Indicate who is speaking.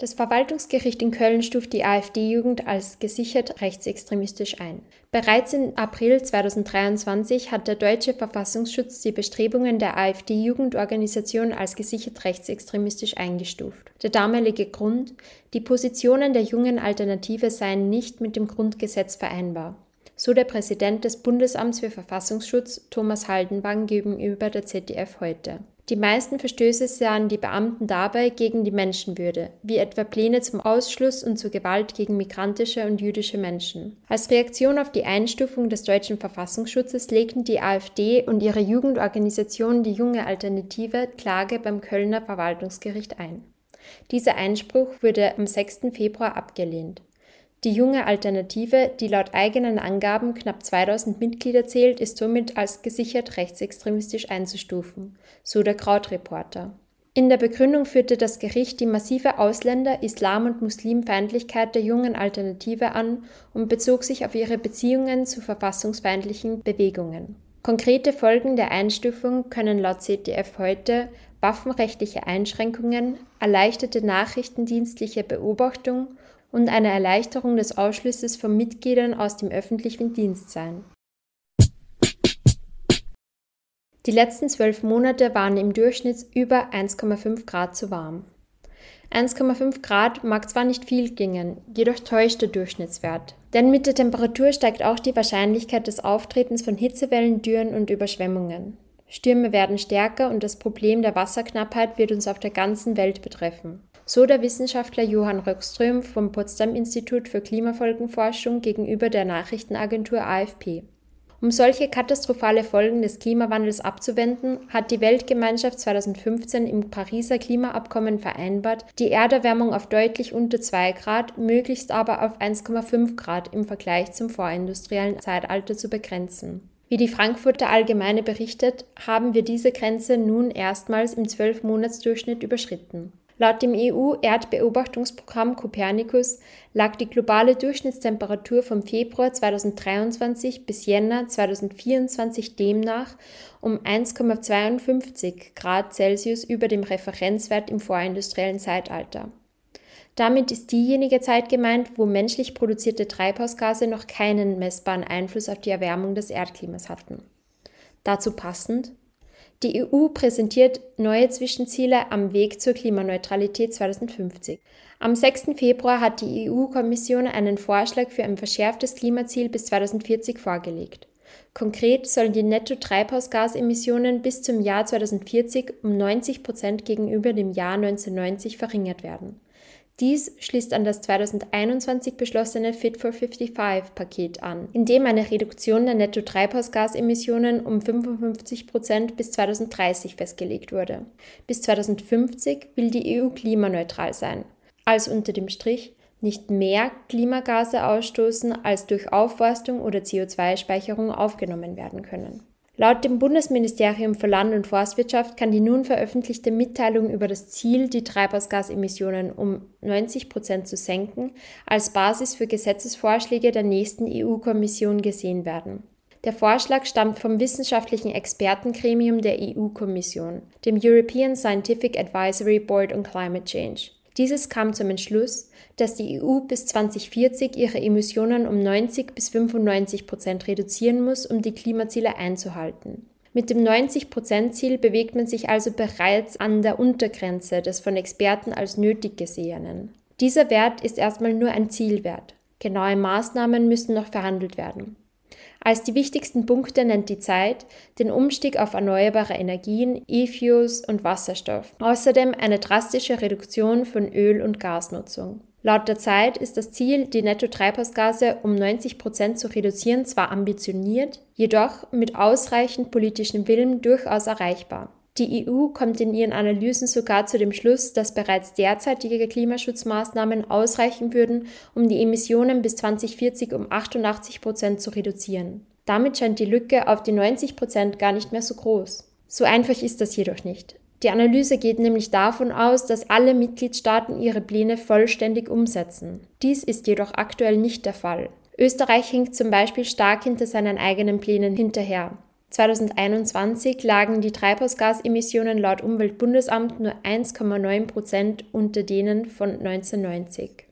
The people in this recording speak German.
Speaker 1: Das Verwaltungsgericht in Köln stuft die AfD-Jugend als gesichert rechtsextremistisch ein. Bereits im April 2023 hat der deutsche Verfassungsschutz die Bestrebungen der AfD-Jugendorganisation als gesichert rechtsextremistisch eingestuft. Der damalige Grund, die Positionen der jungen Alternative seien nicht mit dem Grundgesetz vereinbar. So der Präsident des Bundesamts für Verfassungsschutz Thomas Haldenwang gegenüber der ZDF heute. Die meisten Verstöße sahen die Beamten dabei gegen die Menschenwürde, wie etwa Pläne zum Ausschluss und zur Gewalt gegen migrantische und jüdische Menschen. Als Reaktion auf die Einstufung des deutschen Verfassungsschutzes legten die AfD und ihre Jugendorganisation die junge Alternative Klage beim Kölner Verwaltungsgericht ein. Dieser Einspruch wurde am 6. Februar abgelehnt. Die junge Alternative, die laut eigenen Angaben knapp 2000 Mitglieder zählt, ist somit als gesichert rechtsextremistisch einzustufen, so der Krautreporter. In der Begründung führte das Gericht die massive Ausländer-, Islam- und Muslimfeindlichkeit der jungen Alternative an und bezog sich auf ihre Beziehungen zu verfassungsfeindlichen Bewegungen. Konkrete Folgen der Einstufung können laut ZDF heute waffenrechtliche Einschränkungen, erleichterte nachrichtendienstliche Beobachtung und eine Erleichterung des Ausschlusses von Mitgliedern aus dem öffentlichen Dienst sein. Die letzten zwölf Monate waren im Durchschnitt über 1,5 Grad zu warm. 1,5 Grad mag zwar nicht viel klingen, jedoch täuscht der Durchschnittswert. Denn mit der Temperatur steigt auch die Wahrscheinlichkeit des Auftretens von Hitzewellen, Dürren und Überschwemmungen. Stürme werden stärker und das Problem der Wasserknappheit wird uns auf der ganzen Welt betreffen so der Wissenschaftler Johann Röckström vom Potsdam Institut für Klimafolgenforschung gegenüber der Nachrichtenagentur AFP. Um solche katastrophale Folgen des Klimawandels abzuwenden, hat die Weltgemeinschaft 2015 im Pariser Klimaabkommen vereinbart, die Erderwärmung auf deutlich unter 2 Grad, möglichst aber auf 1,5 Grad im Vergleich zum vorindustriellen Zeitalter zu begrenzen. Wie die Frankfurter Allgemeine berichtet, haben wir diese Grenze nun erstmals im 12-Monats-Durchschnitt überschritten. Laut dem EU-Erdbeobachtungsprogramm Copernicus lag die globale Durchschnittstemperatur vom Februar 2023 bis Jänner 2024 demnach um 1,52 Grad Celsius über dem Referenzwert im vorindustriellen Zeitalter. Damit ist diejenige Zeit gemeint, wo menschlich produzierte Treibhausgase noch keinen messbaren Einfluss auf die Erwärmung des Erdklimas hatten. Dazu passend, die EU präsentiert neue Zwischenziele am Weg zur Klimaneutralität 2050. Am 6. Februar hat die EU-Kommission einen Vorschlag für ein verschärftes Klimaziel bis 2040 vorgelegt. Konkret sollen die Netto-Treibhausgasemissionen bis zum Jahr 2040 um 90 Prozent gegenüber dem Jahr 1990 verringert werden. Dies schließt an das 2021 beschlossene Fit for 55-Paket an, in dem eine Reduktion der Netto-Treibhausgasemissionen um 55 Prozent bis 2030 festgelegt wurde. Bis 2050 will die EU klimaneutral sein, also unter dem Strich nicht mehr Klimagase ausstoßen, als durch Aufforstung oder CO2-Speicherung aufgenommen werden können. Laut dem Bundesministerium für Land- und Forstwirtschaft kann die nun veröffentlichte Mitteilung über das Ziel, die Treibhausgasemissionen um 90 Prozent zu senken, als Basis für Gesetzesvorschläge der nächsten EU-Kommission gesehen werden. Der Vorschlag stammt vom wissenschaftlichen Expertengremium der EU-Kommission, dem European Scientific Advisory Board on Climate Change. Dieses kam zum Entschluss, dass die EU bis 2040 ihre Emissionen um 90 bis 95 Prozent reduzieren muss, um die Klimaziele einzuhalten. Mit dem 90-Prozent-Ziel bewegt man sich also bereits an der Untergrenze des von Experten als nötig gesehenen. Dieser Wert ist erstmal nur ein Zielwert. Genaue Maßnahmen müssen noch verhandelt werden. Als die wichtigsten Punkte nennt die Zeit den Umstieg auf erneuerbare Energien, E-Fuels und Wasserstoff. Außerdem eine drastische Reduktion von Öl- und Gasnutzung. Laut der Zeit ist das Ziel, die Netto-Treibhausgase um 90 Prozent zu reduzieren, zwar ambitioniert, jedoch mit ausreichend politischem Willen durchaus erreichbar. Die EU kommt in ihren Analysen sogar zu dem Schluss, dass bereits derzeitige Klimaschutzmaßnahmen ausreichen würden, um die Emissionen bis 2040 um 88 Prozent zu reduzieren. Damit scheint die Lücke auf die 90 Prozent gar nicht mehr so groß. So einfach ist das jedoch nicht. Die Analyse geht nämlich davon aus, dass alle Mitgliedstaaten ihre Pläne vollständig umsetzen. Dies ist jedoch aktuell nicht der Fall. Österreich hinkt zum Beispiel stark hinter seinen eigenen Plänen hinterher. 2021 lagen die Treibhausgasemissionen laut Umweltbundesamt nur 1,9 Prozent unter denen von 1990.